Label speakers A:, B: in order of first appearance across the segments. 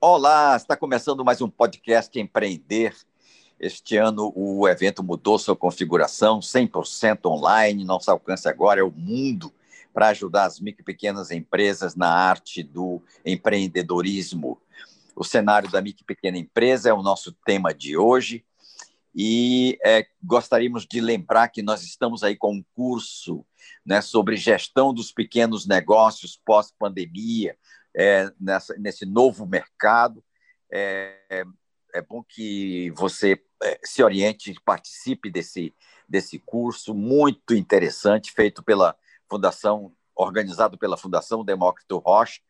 A: Olá, está começando mais um podcast Empreender. Este ano o evento mudou sua configuração, 100% online. Nosso alcance agora é o mundo para ajudar as micro e pequenas empresas na arte do empreendedorismo. O cenário da micro e pequena empresa é o nosso tema de hoje. E é, gostaríamos de lembrar que nós estamos aí com um curso né, sobre gestão dos pequenos negócios pós-pandemia, é, nessa, nesse novo mercado. É, é, bom que você é, se oriente, participe desse, desse curso muito interessante, feito pela Fundação, organizado pela Fundação Demócrito Rocha.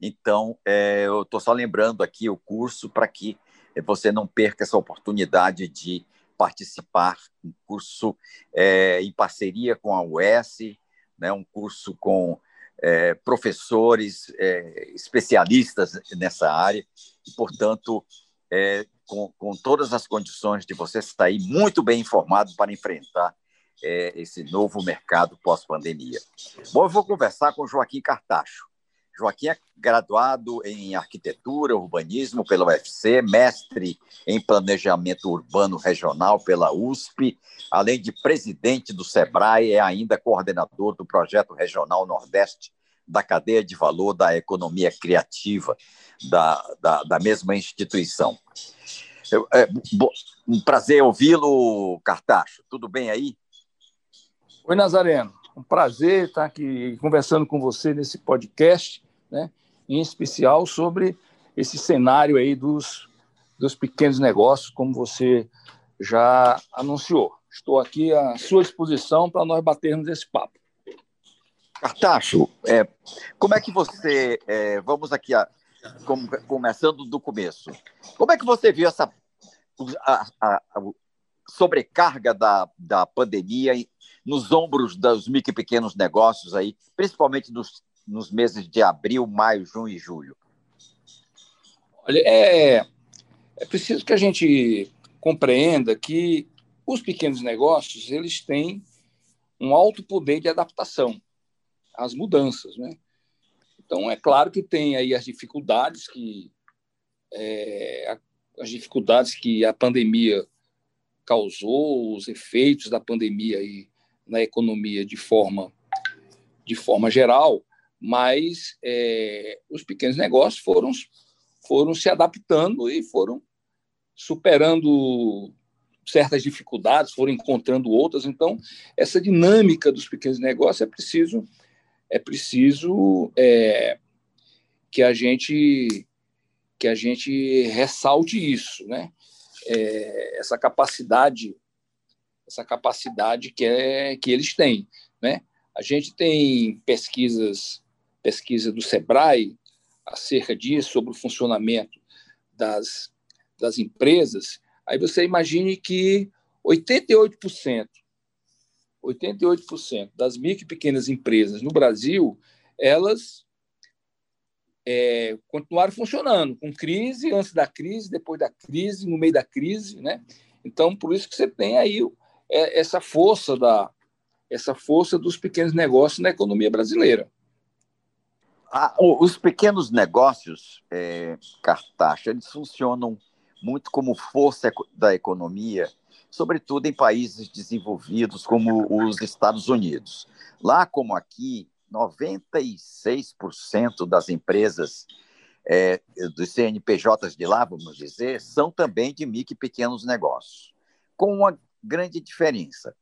A: Então, é, eu estou só lembrando aqui o curso para que você não perca essa oportunidade de participar. Um curso é, em parceria com a UES, né, um curso com é, professores é, especialistas nessa área, e, portanto, é, com, com, todas as condições de você sair muito bem informado para enfrentar é, esse novo mercado pós-pandemia. Bom, eu vou conversar com Joaquim Cartacho. Joaquim é graduado em arquitetura, urbanismo pela UFC, mestre em planejamento urbano regional pela USP, além de presidente do SEBRAE, é ainda coordenador do projeto regional Nordeste da cadeia de valor da economia criativa da, da, da mesma instituição. Eu, é, um prazer ouvi-lo, Cartacho. Tudo bem aí?
B: Oi, Nazareno. Um prazer estar aqui conversando com você nesse podcast né? em especial sobre esse cenário aí dos, dos pequenos negócios, como você já anunciou. Estou aqui à sua disposição para nós batermos esse papo.
A: Cartacho, é, como é que você. É, vamos aqui, a, com, começando do começo. Como é que você viu essa a, a, a sobrecarga da, da pandemia nos ombros dos micro e pequenos negócios aí, principalmente nos nos meses de abril, maio, junho e julho?
B: Olha, é, é preciso que a gente compreenda que os pequenos negócios eles têm um alto poder de adaptação às mudanças, né? Então é claro que tem aí as dificuldades que é, as dificuldades que a pandemia causou, os efeitos da pandemia aí na economia de forma de forma geral, mas é, os pequenos negócios foram, foram se adaptando e foram superando certas dificuldades, foram encontrando outras. Então, essa dinâmica dos pequenos negócios é preciso é preciso é, que a gente que a gente ressalte isso, né? É, essa capacidade essa capacidade que é que eles têm, né? A gente tem pesquisas pesquisa do SEBRAE acerca disso, sobre o funcionamento das, das empresas, aí você imagine que 88%, 88% das micro e pequenas empresas no Brasil, elas é, continuaram funcionando, com crise, antes da crise, depois da crise, no meio da crise, né? Então, por isso que você tem aí é, essa força da essa força dos pequenos negócios na economia brasileira.
A: Os pequenos negócios, é, Cartaxa, eles funcionam muito como força da economia, sobretudo em países desenvolvidos como os Estados Unidos. Lá como aqui, 96% das empresas é, dos CNPJs de lá, vamos dizer, são também de micro e pequenos negócios, com uma grande diferença.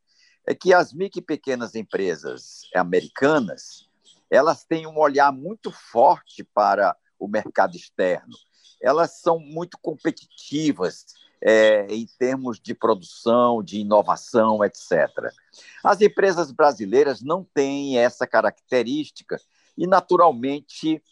A: É que as micro e pequenas empresas americanas elas têm um olhar muito forte para o mercado externo. Elas são muito competitivas é, em termos de produção, de inovação, etc. As empresas brasileiras não têm essa característica E, naturalmente,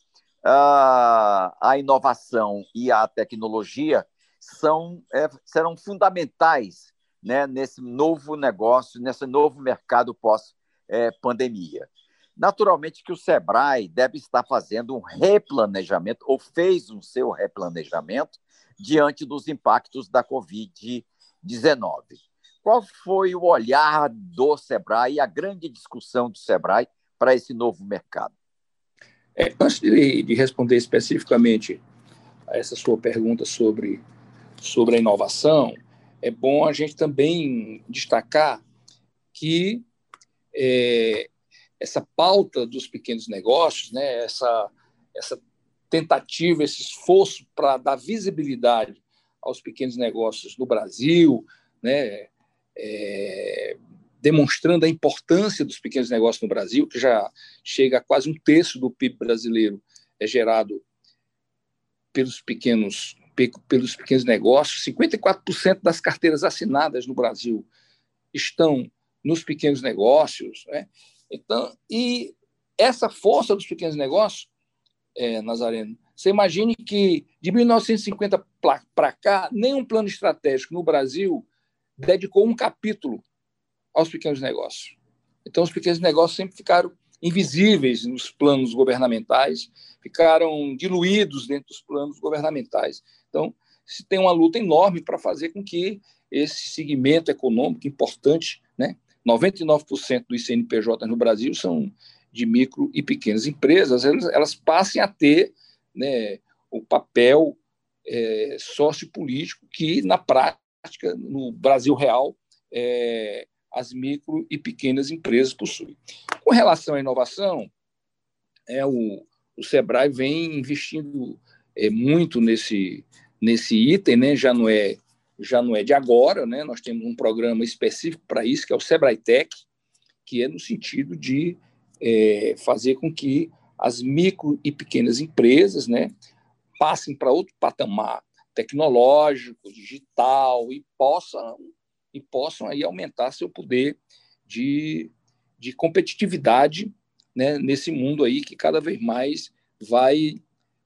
A: a, a inovação e a tecnologia são, é, serão fundamentais né, nesse novo negócio, nesse novo mercado pós-pandemia. É, Naturalmente que o Sebrae deve estar fazendo um replanejamento, ou fez um seu replanejamento, diante dos impactos da Covid-19. Qual foi o olhar do Sebrae a grande discussão do Sebrae para esse novo mercado?
B: É, antes de, de, responder especificamente a essa sua pergunta sobre, sobre a inovação, é bom a gente também destacar que é, essa pauta dos pequenos negócios, né, essa, essa tentativa, esse esforço para dar visibilidade aos pequenos negócios no Brasil, né, é, demonstrando a importância dos pequenos negócios no Brasil, que já chega a quase um terço do PIB brasileiro é gerado pelos pequenos pelos pequenos negócios, 54% das carteiras assinadas no Brasil estão nos pequenos negócios, né? Então, e essa força dos pequenos negócios, é, Nazareno, você imagine que de 1950 para cá, nenhum plano estratégico no Brasil dedicou um capítulo aos pequenos negócios. Então, os pequenos negócios sempre ficaram invisíveis nos planos governamentais, ficaram diluídos dentro dos planos governamentais. Então, se tem uma luta enorme para fazer com que esse segmento econômico importante, 99% dos CNPJ no Brasil são de micro e pequenas empresas, elas, elas passem a ter né, o papel é, sociopolítico que, na prática, no Brasil real, é, as micro e pequenas empresas possuem. Com relação à inovação, é, o, o Sebrae vem investindo é, muito nesse, nesse item, né? já não é já não é de agora, né? Nós temos um programa específico para isso, que é o Sebrae Tech, que é no sentido de é, fazer com que as micro e pequenas empresas, né, passem para outro patamar tecnológico, digital e possam e possam aí aumentar seu poder de, de competitividade né, nesse mundo aí que cada vez mais vai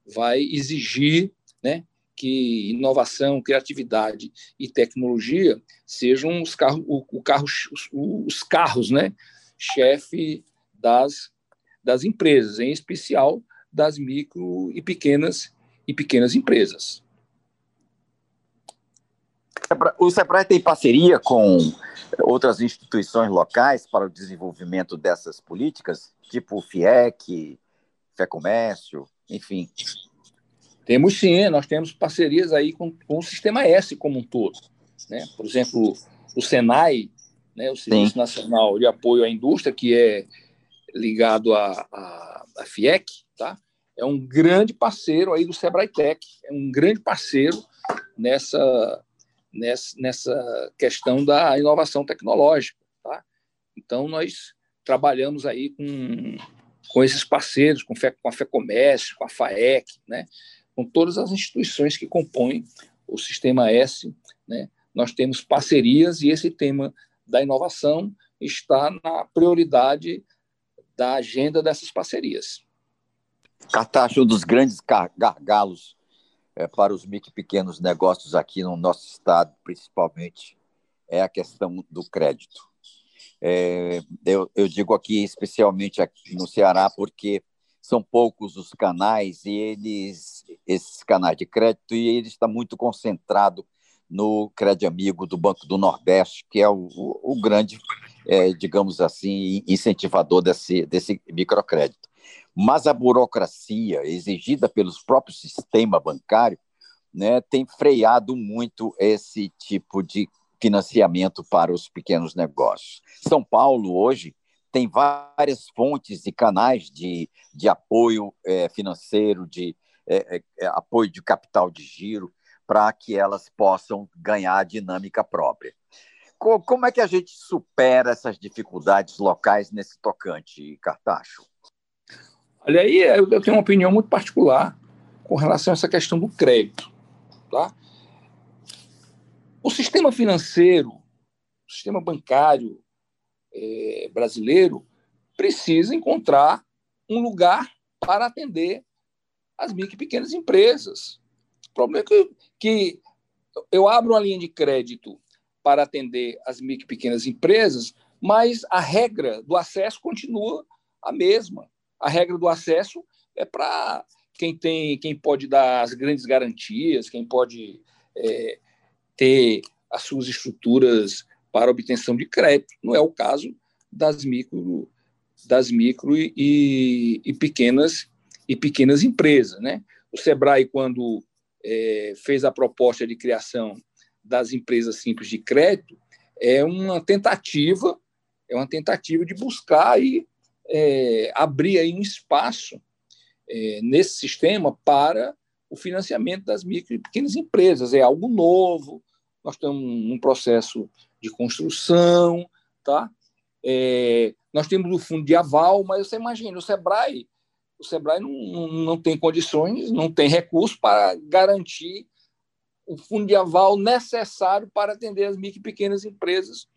B: vai exigir né, que inovação, criatividade e tecnologia sejam os carros, o, o carro, os, os carros, né, chefe das, das empresas, em especial das micro e pequenas e pequenas empresas.
A: O Sebrae tem parceria com outras instituições locais para o desenvolvimento dessas políticas, tipo o FIEC, FEComércio, enfim.
B: Temos sim, nós temos parcerias aí com, com o Sistema S como um todo. Né? Por exemplo, o Senai, né, o Serviço sim. Nacional de Apoio à Indústria, que é ligado à, à, à FIEC, tá? é um grande parceiro aí do Sebrae Tech, é um grande parceiro nessa, nessa, nessa questão da inovação tecnológica. Tá? Então, nós trabalhamos aí com, com esses parceiros, com, com a FEComércio, com a FAEC, né? Com todas as instituições que compõem o Sistema S, né, nós temos parcerias e esse tema da inovação está na prioridade da agenda dessas parcerias.
A: Cartacho, um dos grandes gargalos é, para os micro pequenos negócios aqui no nosso estado, principalmente, é a questão do crédito. É, eu, eu, digo aqui, especialmente aqui no Ceará, porque são poucos os canais e eles esses canais de crédito e ele está muito concentrado no Crédito Amigo do Banco do Nordeste, que é o, o, o grande, é, digamos assim, incentivador desse, desse microcrédito. Mas a burocracia exigida pelos próprios sistema bancário né, tem freado muito esse tipo de financiamento para os pequenos negócios. São Paulo, hoje, tem várias fontes e canais de, de apoio é, financeiro, de é, é, é apoio de capital de giro, para que elas possam ganhar a dinâmica própria. Como é que a gente supera essas dificuldades locais nesse tocante, Cartacho?
B: Olha aí, eu tenho uma opinião muito particular com relação a essa questão do crédito. Tá? O sistema financeiro, o sistema bancário, é, brasileiro precisa encontrar um lugar para atender as micro e pequenas empresas. O problema é que, que eu abro uma linha de crédito para atender as micro e pequenas empresas, mas a regra do acesso continua a mesma. A regra do acesso é para quem tem, quem pode dar as grandes garantias, quem pode é, ter as suas estruturas para obtenção de crédito. Não é o caso das micro, das micro e, e pequenas e pequenas empresas, né? O Sebrae quando é, fez a proposta de criação das empresas simples de crédito é uma tentativa é uma tentativa de buscar e é, abrir aí um espaço é, nesse sistema para o financiamento das micro e pequenas empresas. É algo novo, nós estamos num processo de construção, tá? É, nós temos o fundo de aval, mas você imagina, o Sebrae, o Sebrae não, não, tem condições, não tem recursos para garantir o fundo de aval necessário para atender as micro e pequenas empresas,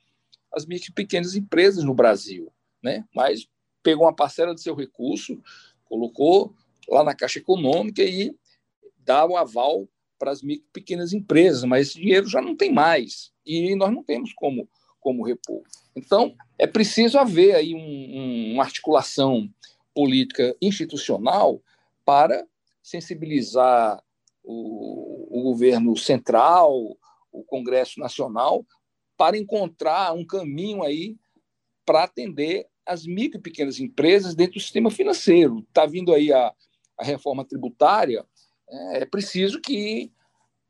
B: as micro e pequenas empresas no Brasil, né? Mas pegou uma parcela do seu recurso, colocou lá na Caixa Econômica e dá o aval para as micro e pequenas empresas, mas esse dinheiro já não tem mais e nós não temos como, como repor. Então, é preciso haver aí um, um, uma articulação política institucional para sensibilizar o, o governo central, o Congresso Nacional, para encontrar um caminho aí para atender as micro e pequenas empresas dentro do sistema financeiro. Está vindo aí a, a reforma tributária, é, é preciso que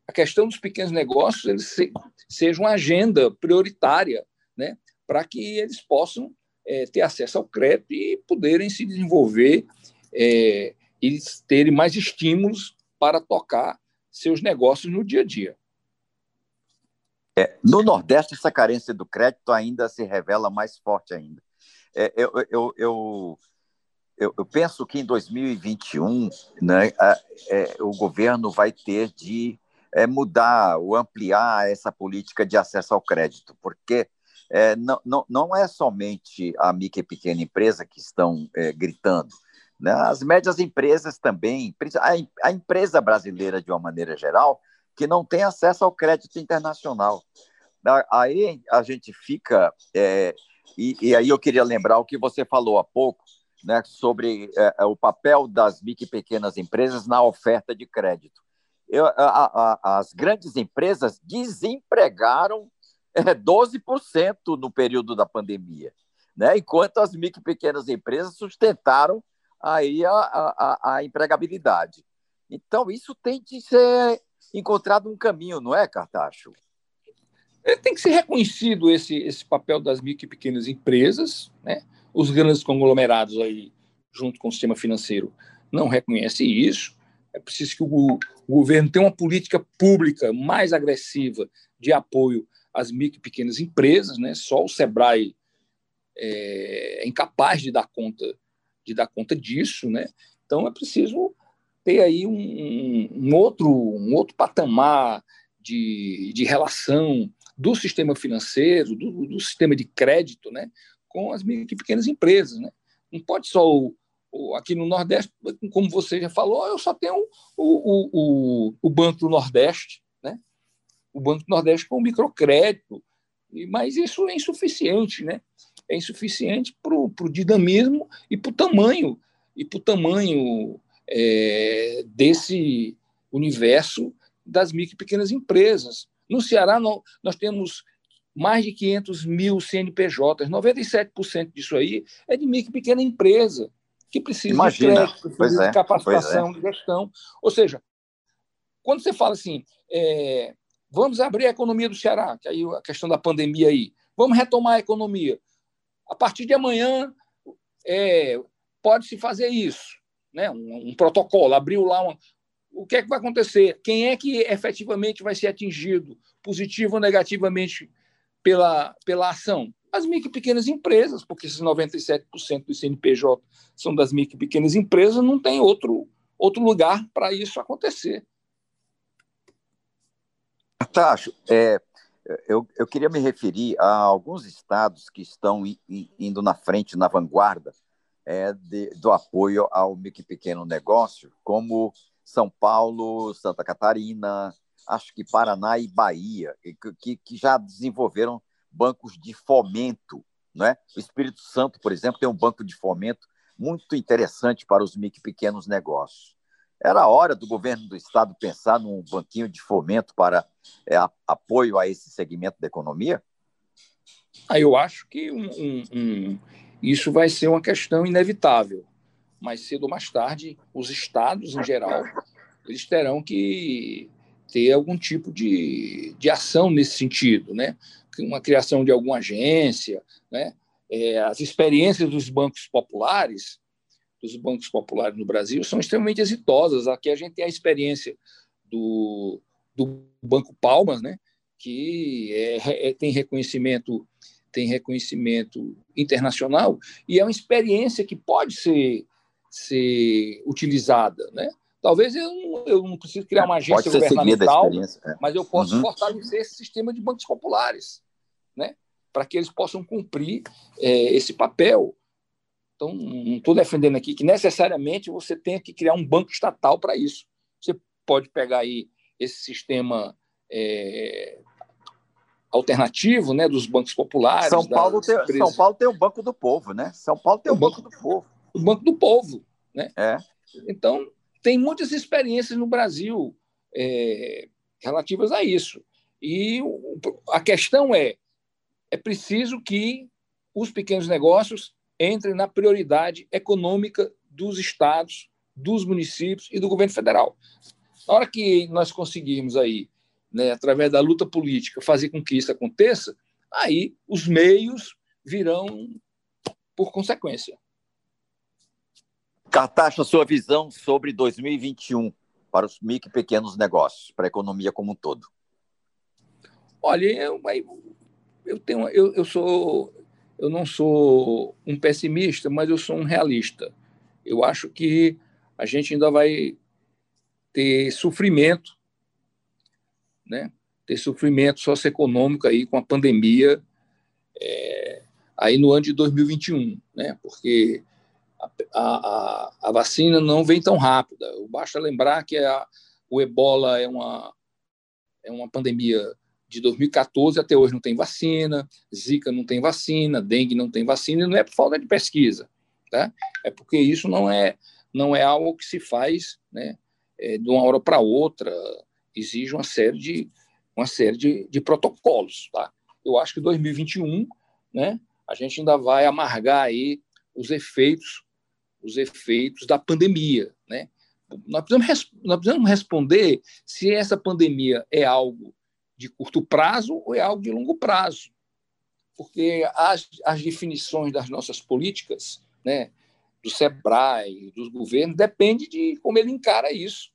B: a questão dos pequenos negócios eles se, seja uma agenda prioritária, né, para que eles possam é, ter acesso ao crédito e poderem se desenvolver é, e terem mais estímulos para tocar seus negócios no dia a dia.
A: É, no Nordeste, essa carência do crédito ainda se revela mais forte ainda. É, eu, eu, eu, eu, penso que em 2021 né, a, é, o governo vai ter de é, mudar ou ampliar essa política de acesso ao crédito, porque é, não, não, não é somente a micro e pequena empresa que estão é, gritando. Né? As médias empresas também, a, a empresa brasileira, de uma maneira geral, que não tem acesso ao crédito internacional. Aí a gente fica. É, e, e, aí eu queria lembrar o que você falou há pouco, né, sobre é, o papel das micro e pequenas empresas na oferta de crédito. Eu, a, a, as grandes empresas desempregaram é, 12% no período da pandemia, né, enquanto as micro e pequenas empresas sustentaram aí a, a, a empregabilidade. Então, isso tem de ser encontrado um caminho, não é, Cartacho?
B: É, tem que ser reconhecido esse, esse papel das micro e pequenas empresas, né? Os grandes conglomerados aí, junto com o sistema financeiro, não reconhecem isso. É preciso que o, o governo tenha uma política pública mais agressiva de apoio às micro e pequenas empresas, né? Só o Sebrae é, é incapaz de dar conta de dar conta disso, né? Então é preciso ter aí um, um outro, um outro patamar de, de relação do sistema financeiro, do, do, sistema de crédito, né, com as micro e pequenas empresas, né? Não pode só o, aqui no Nordeste, como você já falou, eu só tenho o, o, o, o Banco do Nordeste, né? O Banco do Nordeste com microcrédito, mas isso é insuficiente, né? É insuficiente para o dinamismo e para o tamanho e para o tamanho é, desse universo das micro e pequenas empresas. No Ceará, nós temos mais de 500 mil CNPJs, 97% disso aí é de micro e pequena empresa, que precisa
A: Imagina.
B: de crédito, precisa é, de capacitação, é. de gestão. Ou seja, quando você fala assim, é, vamos abrir a economia do Ceará, que aí a questão da pandemia aí, vamos retomar a economia. A partir de amanhã, é, pode-se fazer isso né, um, um protocolo, abriu lá uma, o que é que vai acontecer? Quem é que efetivamente vai ser atingido, positivo ou negativamente, pela, pela ação? As micro e pequenas empresas, porque esses 97% do CNPJ são das micro e pequenas empresas, não tem outro, outro lugar para isso acontecer.
A: Tacho, é, eu, eu queria me referir a alguns estados que estão indo na frente, na vanguarda, é, de, do apoio ao micro e pequeno negócio, como São Paulo, Santa Catarina, acho que Paraná e Bahia, que, que já desenvolveram bancos de fomento. Né? O Espírito Santo, por exemplo, tem um banco de fomento muito interessante para os micro e pequenos negócios. Era hora do governo do estado pensar num banquinho de fomento para é, apoio a esse segmento da economia?
B: Ah, eu acho que um, um, um, isso vai ser uma questão inevitável. Mais cedo ou mais tarde, os estados, em geral, eles terão que ter algum tipo de, de ação nesse sentido, né? Uma criação de alguma agência, né? É, as experiências dos bancos populares, dos bancos populares no Brasil, são extremamente exitosas. Aqui a gente tem a experiência do, do Banco Palmas, né? Que é, é, tem reconhecimento tem reconhecimento internacional e é uma experiência que pode ser ser utilizada, né? Talvez eu não, eu não preciso criar uma agência governamental, é. mas eu posso uhum. fortalecer esse sistema de bancos populares, né? para que eles possam cumprir é, esse papel. Então, não estou defendendo aqui que necessariamente você tenha que criar um banco estatal para isso. Você pode pegar aí esse sistema é, alternativo né, dos bancos populares.
A: São Paulo, tem, São Paulo tem o Banco do Povo, né? São Paulo tem o, o banco, banco, do Povo.
B: O Banco do Povo. Né?
A: É.
B: Então, tem muitas experiências no Brasil é, relativas a isso. E a questão é: é preciso que os pequenos negócios entrem na prioridade econômica dos estados, dos municípios e do governo federal. Na hora que nós conseguirmos aí, né, através da luta política, fazer com que isso aconteça, aí os meios virão por consequência.
A: Cartaxa, sua visão sobre 2021 para os micro e pequenos negócios, para a economia como um todo.
B: Olha, eu, eu tenho, eu, eu sou, eu não sou um pessimista, mas eu sou um realista. Eu acho que a gente ainda vai ter sofrimento, né? Ter sofrimento socioeconômico aí com a pandemia é, aí no ano de 2021, né? Porque a, a, a, vacina não vem tão rápida. Basta lembrar que a, o ebola é uma, é uma pandemia de 2014 até hoje não tem vacina, Zika não tem vacina, dengue não tem vacina, e não é por falta de pesquisa, tá? É porque isso não é não é algo que se faz, né, é, de uma hora para outra, exige uma série de uma série de, de protocolos, tá? Eu acho que 2021, né, a gente ainda vai amargar aí os efeitos os efeitos da pandemia. Né? Nós, precisamos, nós precisamos responder se essa pandemia é algo de curto prazo ou é algo de longo prazo. Porque as, as definições das nossas políticas, né, do SEBRAE, dos governos, depende de como ele encara isso.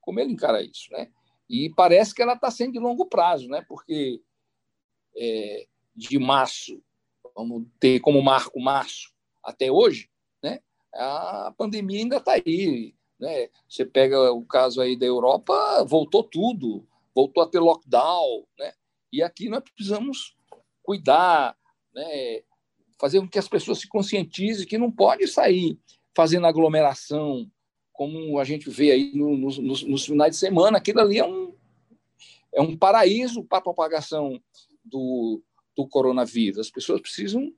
B: Como ele encara isso. Né? E parece que ela está sendo de longo prazo, né? porque é, de março, vamos ter como marco março até hoje, a pandemia ainda está aí. Né? Você pega o caso aí da Europa, voltou tudo, voltou a ter lockdown, né? E aqui nós precisamos cuidar, né? fazer com que as pessoas se conscientizem que não pode sair fazendo aglomeração, como a gente vê aí no, no, nos, nos finais de semana. Aquilo ali é um, é um paraíso para a propagação do, do coronavírus. As pessoas precisam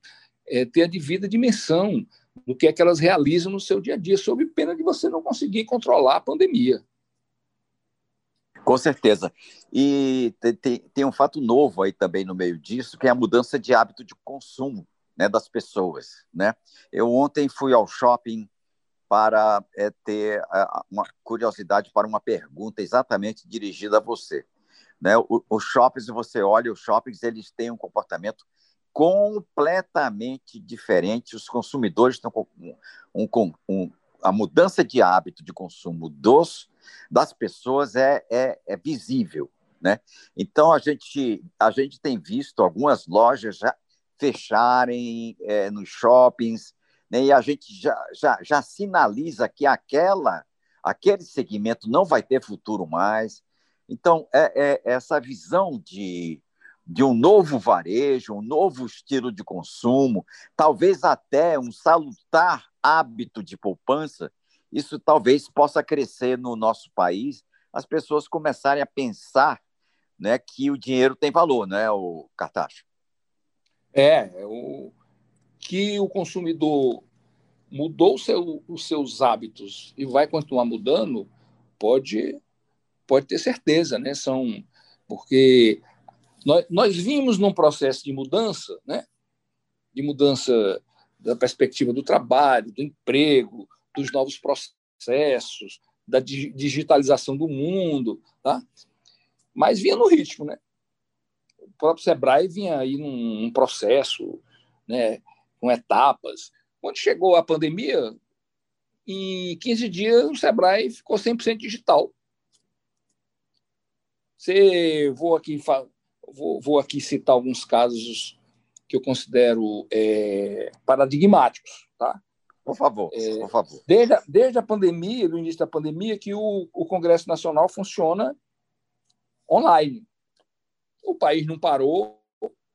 B: é, ter a devida dimensão do que é que elas realizam no seu dia a dia, sob pena de você não conseguir controlar a pandemia.
A: Com certeza. E tem, tem, um fato novo aí também no meio disso, que é a mudança de hábito de consumo né, das pessoas. Né? Eu ontem fui ao shopping para é, ter uma curiosidade para uma pergunta exatamente dirigida a você. Né? Os shoppings, você olha, os shoppings eles têm um comportamento completamente diferente. Os consumidores estão com um, um, um, a mudança de hábito de consumo dos das pessoas é, é, é visível, né? Então a gente a gente tem visto algumas lojas já fecharem é, nos shoppings, né? E a gente já, já, já sinaliza que aquela aquele segmento não vai ter futuro mais. Então é, é essa visão de de um novo varejo, um novo estilo de consumo, talvez até um salutar hábito de poupança, isso talvez possa crescer no nosso país, as pessoas começarem a pensar né, que o dinheiro tem valor, né, o Cartacho?
B: É, é, o que o consumidor mudou seu, os seus hábitos e vai continuar mudando, pode pode ter certeza, né? São porque nós, nós vimos num processo de mudança, né? De mudança da perspectiva do trabalho, do emprego, dos novos processos, da digitalização do mundo, tá? Mas vinha no ritmo, né? O próprio Sebrae vinha aí num, num processo, né? Com etapas. Quando chegou a pandemia, em 15 dias o Sebrae ficou 100% digital. Você, vou aqui vou, vou aqui citar alguns casos que eu considero é, paradigmáticos, tá?
A: Por favor, é, por favor.
B: Desde a, desde a pandemia, do início da pandemia, que o, o Congresso Nacional funciona online. O país não parou,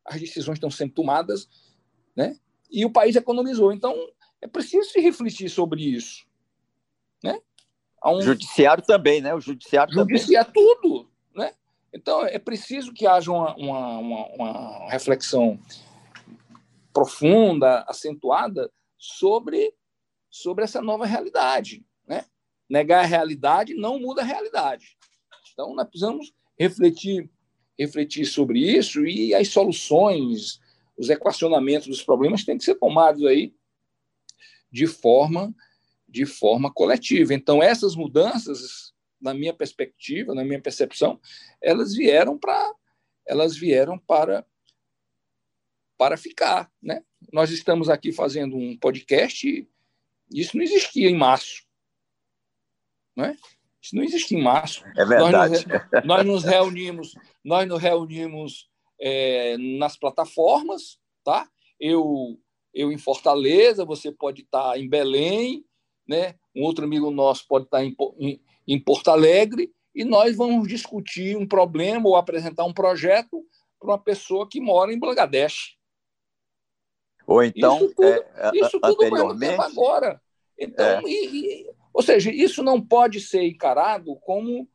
B: as decisões estão sendo tomadas, né? E o país economizou. Então, é preciso se refletir sobre isso, né?
A: Um... O judiciário também, né? O judiciário,
B: judiciário também. tudo, né? Então, é preciso que haja uma, uma, uma, uma reflexão profunda, acentuada sobre, sobre essa nova realidade. Né? Negar a realidade não muda a realidade. Então, nós precisamos refletir, refletir sobre isso e as soluções, os equacionamentos dos problemas têm que ser tomados aí de forma, de forma coletiva. Então, essas mudanças na minha perspectiva, na minha percepção, elas vieram para elas vieram para para ficar, né? Nós estamos aqui fazendo um podcast, isso não existia em março, não é? Isso não existia em março.
A: É verdade.
B: Nós nos, nós nos reunimos, nós nos reunimos é, nas plataformas, tá? Eu eu em Fortaleza, você pode estar em Belém, né? Um outro amigo nosso pode estar em, em em Porto Alegre e nós vamos discutir um problema ou apresentar um projeto para uma pessoa que mora em Bangladesh.
A: Ou então,
B: isso tudo, é, isso tudo anteriormente... agora. Então, é. e, e, ou seja, isso não pode ser encarado como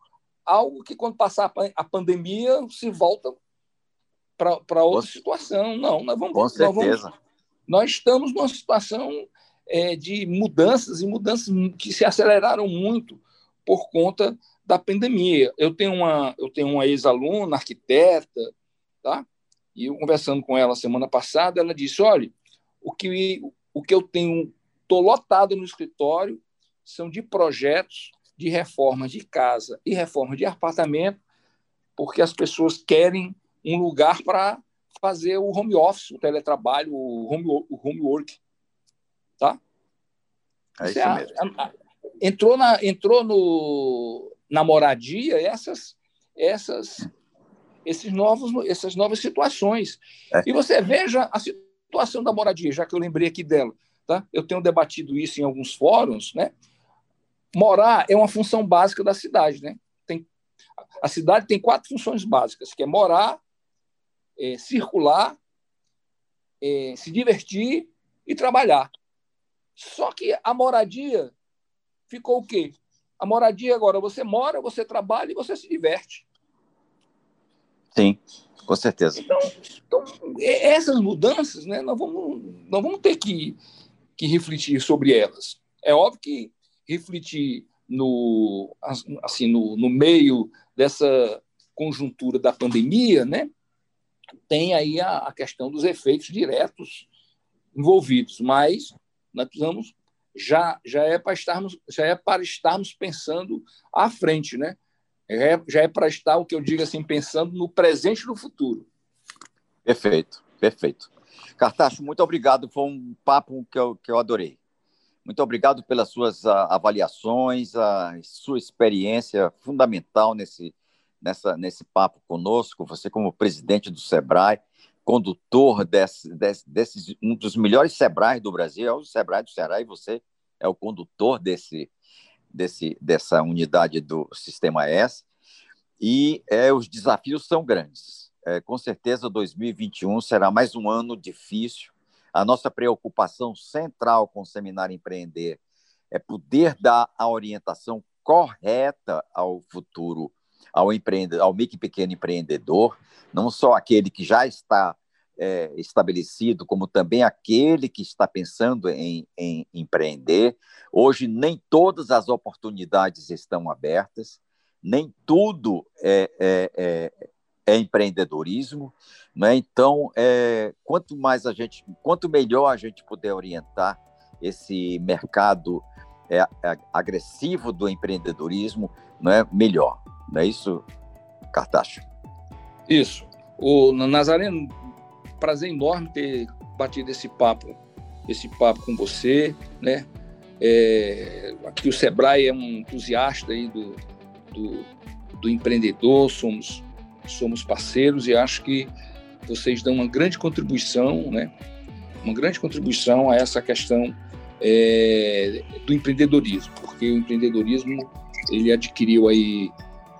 B: algo que, quando passar a pandemia, se volta para outra Com... situação. Não, nós vamos.
A: Com certeza.
B: Nós, vamos, nós estamos numa situação é, de mudanças e mudanças que se aceleraram muito por conta da pandemia. Eu tenho uma, eu tenho uma ex-aluna, arquiteta, tá? E eu conversando com ela semana passada, ela disse: olha, o que, o que eu tenho, estou lotado no escritório, são de projetos de reformas de casa e reformas de apartamento, porque as pessoas querem um lugar para fazer o home office, o teletrabalho, o home, o homework. Tá?
A: É isso é mesmo. A, a,
B: entrou na entrou no na moradia essas essas esses novos essas novas situações é. e você veja a situação da moradia já que eu lembrei aqui dela tá? Eu tenho debatido isso em alguns fóruns né? Morar é uma função básica da cidade né? Tem a cidade tem quatro funções básicas que é morar é, circular é, se divertir e trabalhar. Só que a moradia ficou o quê? A moradia agora, você mora, você trabalha e você se diverte.
A: Sim, com certeza.
B: Então, então essas mudanças, né, nós, vamos, nós vamos ter que, que refletir sobre elas. É óbvio que refletir no, assim, no, no meio dessa conjuntura da pandemia, né, tem aí a, a questão dos efeitos diretos envolvidos, mas nós precisamos já, já é para estarmos já é para estarmos pensando à frente, né? É, já é para estar o que eu digo assim pensando no presente e no futuro.
A: Perfeito, perfeito. Cartacho, muito obrigado. Foi um papo que eu, que eu adorei. Muito obrigado pelas suas uh, avaliações, a sua experiência fundamental nesse, nessa, nesse papo conosco. Você, como presidente do SEBRAE, condutor desse, desse, desses, um dos melhores Sebrais do Brasil, é o Sebrae do Ceará, e você é o condutor desse, desse, dessa unidade do Sistema S. E é, os desafios são grandes. é, com certeza 2021 será mais um ano difícil. A nossa preocupação central com o Seminário Empreender é poder dar a orientação correta ao futuro, ao empreendedor, ao micro e pequeno empreendedor, não só aquele que já está é, estabelecido, como também aquele que está pensando em, em empreender. Hoje, nem todas as oportunidades estão abertas, nem tudo é, é, é, é empreendedorismo. Né? Então, é, quanto mais a gente, quanto melhor a gente puder orientar esse mercado é, agressivo do empreendedorismo, né, melhor. Não é isso, Cartacho?
B: Isso. O Nazareno, prazer enorme ter batido esse papo, esse papo com você, né? É, aqui o Sebrae é um entusiasta aí do, do, do empreendedor, somos, somos parceiros e acho que vocês dão uma grande contribuição, né? Uma grande contribuição a essa questão é, do empreendedorismo, porque o empreendedorismo ele adquiriu aí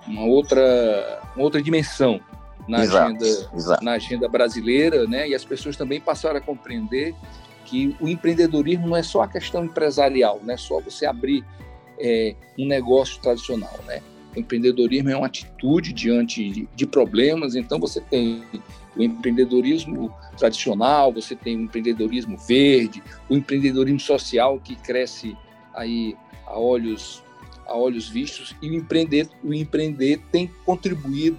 B: uma outra, uma outra dimensão na, exato, agenda, exato. na agenda brasileira, né? E as pessoas também passaram a compreender que o empreendedorismo não é só a questão empresarial, não é só você abrir é, um negócio tradicional, né? O empreendedorismo é uma atitude diante de, de problemas, então você tem o empreendedorismo tradicional, você tem o empreendedorismo verde, o empreendedorismo social que cresce aí a olhos a olhos vistos e o empreender o empreender tem contribuído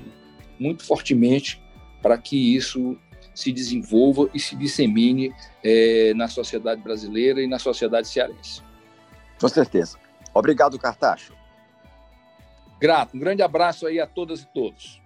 B: muito fortemente para que isso se desenvolva e se dissemine é, na sociedade brasileira e na sociedade cearense.
A: Com certeza. Obrigado, Cartacho.
B: Grato. Um grande abraço aí a todas e todos.